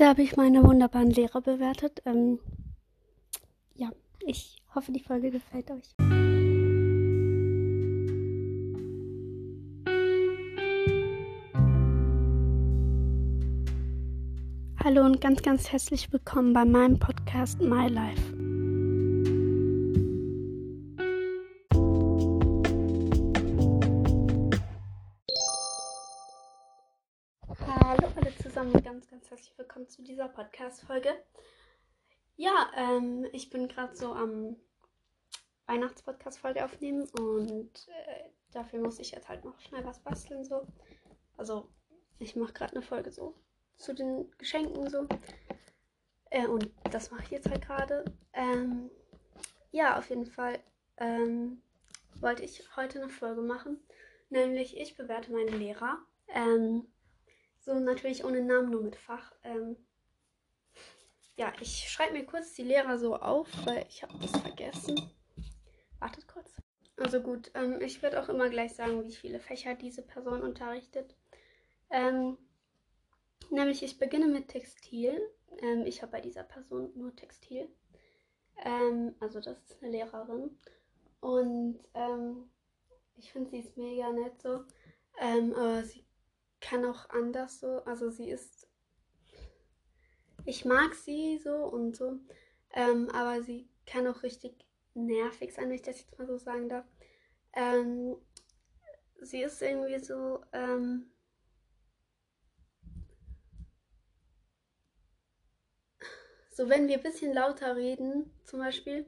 Heute habe ich meine wunderbaren Lehrer bewertet. Ähm, ja, ich hoffe, die Folge gefällt euch. Hallo und ganz, ganz herzlich willkommen bei meinem Podcast My Life. Herzlich willkommen zu dieser Podcast-Folge. Ja, ähm, ich bin gerade so am Weihnachts-Podcast-Folge aufnehmen und äh, dafür muss ich jetzt halt noch schnell was basteln. So. Also, ich mache gerade eine Folge so zu den Geschenken so. Äh, und das mache ich jetzt halt gerade. Ähm, ja, auf jeden Fall ähm, wollte ich heute eine Folge machen. Nämlich, ich bewerte meine Lehrer. Ähm, so natürlich ohne Namen, nur mit Fach. Ähm, ja, ich schreibe mir kurz die Lehrer so auf, weil ich habe das vergessen. Wartet kurz. Also gut, ähm, ich werde auch immer gleich sagen, wie viele Fächer diese Person unterrichtet. Ähm, nämlich, ich beginne mit Textil. Ähm, ich habe bei dieser Person nur Textil. Ähm, also das ist eine Lehrerin. Und ähm, ich finde, sie ist mega nett so. Aber sie kann auch anders so. Also sie ist. Ich mag sie so und so. Ähm, aber sie kann auch richtig nervig sein, wenn ich das jetzt mal so sagen darf. Ähm, sie ist irgendwie so. Ähm, so, wenn wir ein bisschen lauter reden, zum Beispiel,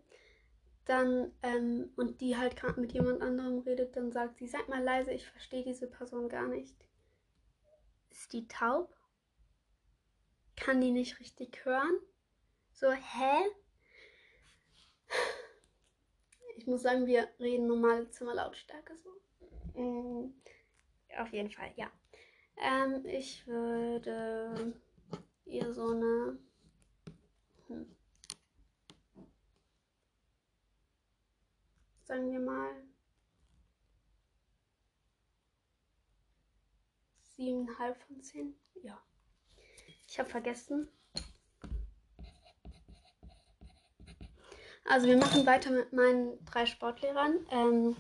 dann, ähm, und die halt gerade mit jemand anderem redet, dann sagt sie, sag mal leise, ich verstehe diese Person gar nicht. Ist die taub? Kann die nicht richtig hören? So, hä? Ich muss sagen, wir reden normale Zimmerlautstärke so. Mm, auf jeden Fall, ja. Ähm, ich würde ihr so eine. Hm, sagen wir mal. Siebeneinhalb von zehn. Ja. Ich habe vergessen. Also wir machen weiter mit meinen drei Sportlehrern. Ähm,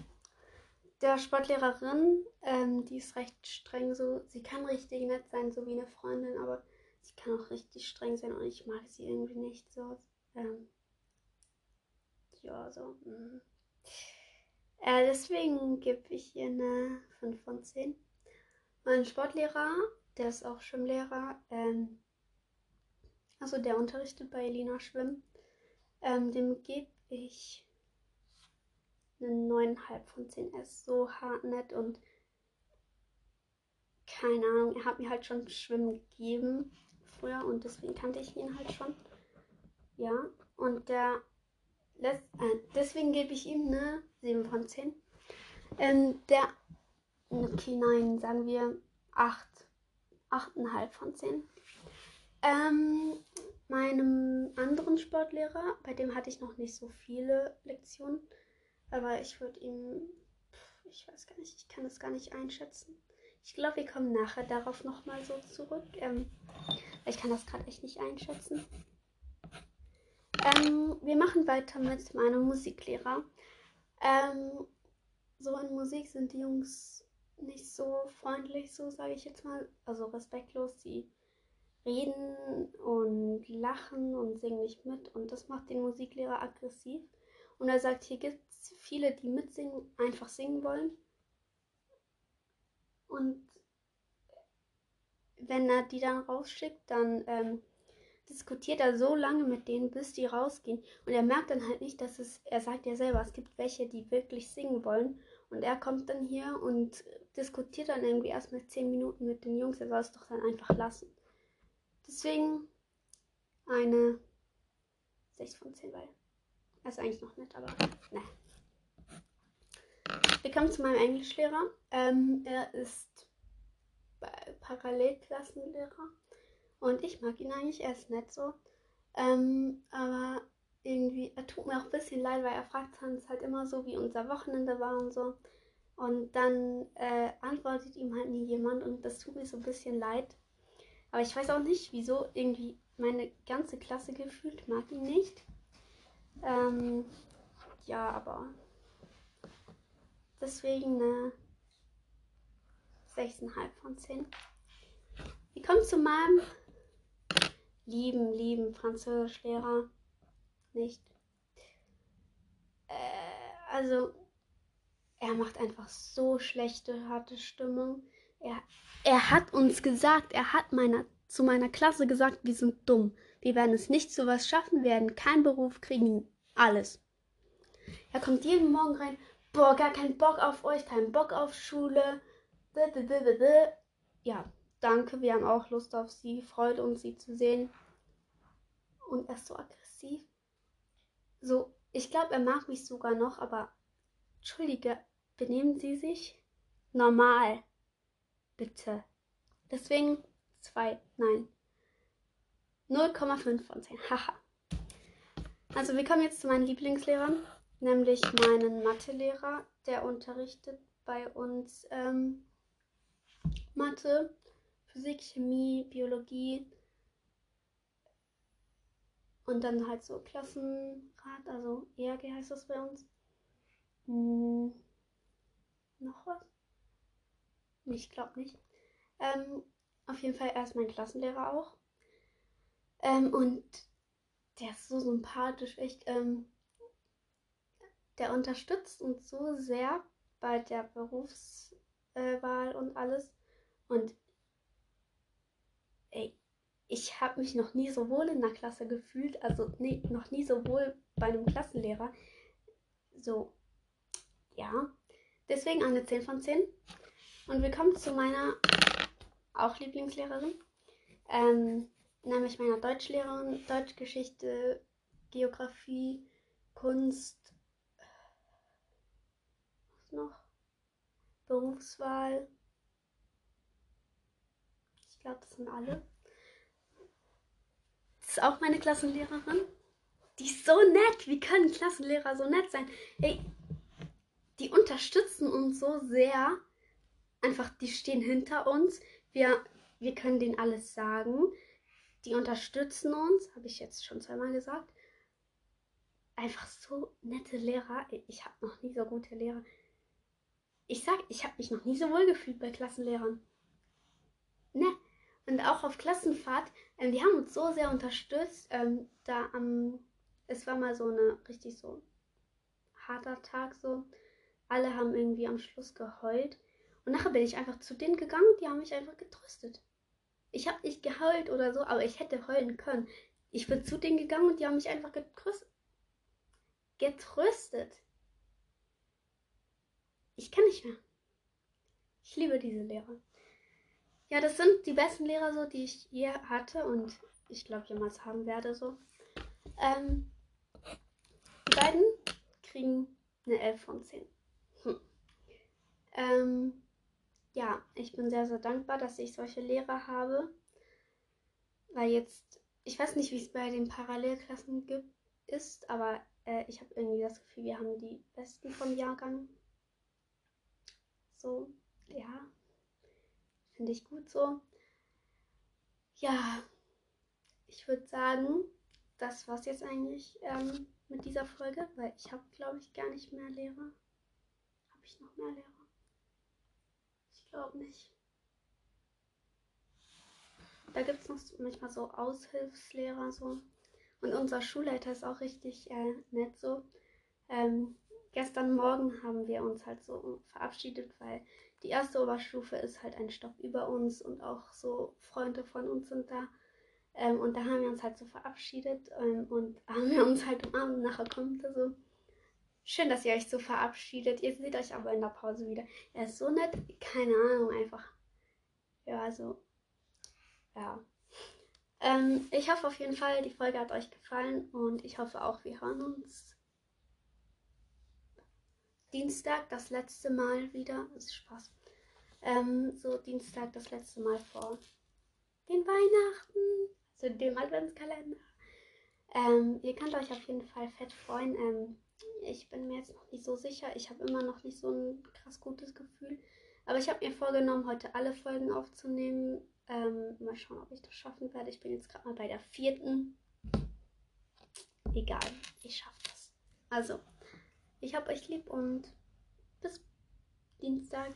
der Sportlehrerin, ähm, die ist recht streng so. Sie kann richtig nett sein, so wie eine Freundin, aber sie kann auch richtig streng sein und ich mag sie irgendwie nicht so. Ähm, ja, so. Mm. Äh, deswegen gebe ich ihr eine 5 von 10. Mein Sportlehrer, der ist auch Schwimmlehrer, ähm, also der unterrichtet bei Elina Schwimmen, ähm, dem gebe ich eine 9,5 von 10. Er ist so hartnett und keine Ahnung, er hat mir halt schon Schwimmen gegeben früher und deswegen kannte ich ihn halt schon. Ja, und der lässt, äh, deswegen gebe ich ihm eine 7 von 10. Ähm, der Okay, nein, sagen wir 8. 8,5 von 10. Ähm, meinem anderen Sportlehrer, bei dem hatte ich noch nicht so viele Lektionen, aber ich würde ihm, ich weiß gar nicht, ich kann das gar nicht einschätzen. Ich glaube, wir kommen nachher darauf nochmal so zurück. Ähm, ich kann das gerade echt nicht einschätzen. Ähm, wir machen weiter mit meinem Musiklehrer. Ähm, so in Musik sind die Jungs nicht so freundlich, so sage ich jetzt mal. Also respektlos. Sie reden und lachen und singen nicht mit. Und das macht den Musiklehrer aggressiv. Und er sagt, hier gibt es viele, die mitsingen, einfach singen wollen. Und wenn er die dann rausschickt, dann ähm, diskutiert er so lange mit denen, bis die rausgehen. Und er merkt dann halt nicht, dass es, er sagt ja selber, es gibt welche, die wirklich singen wollen. Und er kommt dann hier und diskutiert dann irgendwie erst mal 10 Minuten mit den Jungs. Er soll es doch dann einfach lassen. Deswegen eine 6 von 10, weil er ist eigentlich noch nett, aber ne. Wir kommen zu meinem Englischlehrer. Ähm, er ist Parallelklassenlehrer und ich mag ihn eigentlich, er ist nett so. Ähm, aber irgendwie, er tut mir auch ein bisschen leid, weil er fragt uns halt immer so, wie unser Wochenende war und so. Und dann äh, antwortet ihm halt nie jemand und das tut mir so ein bisschen leid. Aber ich weiß auch nicht, wieso irgendwie meine ganze Klasse gefühlt mag ihn nicht. Ähm, ja, aber deswegen eine 6,5 von 10. Wir kommen zu meinem lieben, lieben Französischlehrer. Nicht. Äh, also, er macht einfach so schlechte, harte Stimmung. Er, er hat uns gesagt, er hat meiner, zu meiner Klasse gesagt, wir sind dumm. Wir werden es nicht zu was schaffen, werden keinen Beruf kriegen, alles. Er kommt jeden Morgen rein, boah, gar keinen Bock auf euch, keinen Bock auf Schule. Ja, danke, wir haben auch Lust auf sie, freut uns, sie zu sehen. Und er ist so aggressiv. So, ich glaube, er mag mich sogar noch, aber entschuldige, benehmen Sie sich normal. Bitte. Deswegen 2, nein. 0,5 von 10. Haha. Also wir kommen jetzt zu meinen Lieblingslehrern, nämlich meinen Mathelehrer, der unterrichtet bei uns ähm, Mathe, Physik, Chemie, Biologie und dann halt so Klassenrat, also ERG heißt das bei uns. Hm, noch was? Ich glaube nicht. Ähm, auf jeden Fall erst mein Klassenlehrer auch. Ähm, und der ist so sympathisch, echt. Ähm, der unterstützt uns so sehr bei der Berufswahl und alles. Und ey, ich habe mich noch nie so wohl in der Klasse gefühlt. Also nee, noch nie so wohl bei einem Klassenlehrer. So, ja. Deswegen eine 10 von 10. Und wir kommen zu meiner auch Lieblingslehrerin. Ähm, nämlich meiner Deutschlehrerin, Deutschgeschichte, Geografie, Kunst, was noch? Berufswahl. Ich glaube, das sind alle. Das ist auch meine Klassenlehrerin. Die ist so nett. Wie können Klassenlehrer so nett sein? Ey, die unterstützen uns so sehr. Einfach, die stehen hinter uns. Wir, wir können denen alles sagen. Die unterstützen uns, habe ich jetzt schon zweimal gesagt. Einfach so nette Lehrer. Ich habe noch nie so gute Lehrer. Ich sag, ich habe mich noch nie so wohl gefühlt bei Klassenlehrern. Ne? Und auch auf Klassenfahrt, ähm, die haben uns so sehr unterstützt. Ähm, da am, es war mal so eine richtig so harter Tag so. Alle haben irgendwie am Schluss geheult. Und nachher bin ich einfach zu denen gegangen die haben mich einfach getröstet. Ich habe nicht geheult oder so, aber ich hätte heulen können. Ich bin zu denen gegangen und die haben mich einfach getröstet. Getröstet. Ich kann nicht mehr. Ich liebe diese Lehrer. Ja, das sind die besten Lehrer so, die ich je hatte und ich glaube jemals haben werde so. Ähm, die beiden kriegen eine 11 von 10. Hm. Ähm, ja, ich bin sehr, sehr dankbar, dass ich solche Lehrer habe. Weil jetzt, ich weiß nicht, wie es bei den Parallelklassen gibt, ist, aber äh, ich habe irgendwie das Gefühl, wir haben die Besten vom Jahrgang. So, ja, finde ich gut so. Ja, ich würde sagen, das war's jetzt eigentlich ähm, mit dieser Folge, weil ich habe, glaube ich, gar nicht mehr Lehrer. Habe ich noch mehr Lehrer? Glaube nicht. Da gibt es manchmal so Aushilfslehrer so. Und unser Schulleiter ist auch richtig äh, nett so. Ähm, gestern Morgen haben wir uns halt so verabschiedet, weil die erste Oberstufe ist halt ein Stopp über uns und auch so Freunde von uns sind da. Ähm, und da haben wir uns halt so verabschiedet ähm, und haben wir uns halt umarmt. Nachher kommt er so Schön, dass ihr euch so verabschiedet. Ihr seht euch aber in der Pause wieder. Er ist so nett. Keine Ahnung, einfach. Ja, also. Ja. Ähm, ich hoffe auf jeden Fall, die Folge hat euch gefallen und ich hoffe auch, wir hören uns Dienstag das letzte Mal wieder. Das ist Spaß. Ähm, so Dienstag das letzte Mal vor den Weihnachten, also dem Adventskalender. Ähm, ihr könnt euch auf jeden Fall fett freuen. Ich bin mir jetzt noch nicht so sicher. Ich habe immer noch nicht so ein krass gutes Gefühl. Aber ich habe mir vorgenommen, heute alle Folgen aufzunehmen. Ähm, mal schauen, ob ich das schaffen werde. Ich bin jetzt gerade mal bei der vierten. Egal, ich schaffe das. Also, ich habe euch lieb und bis Dienstag.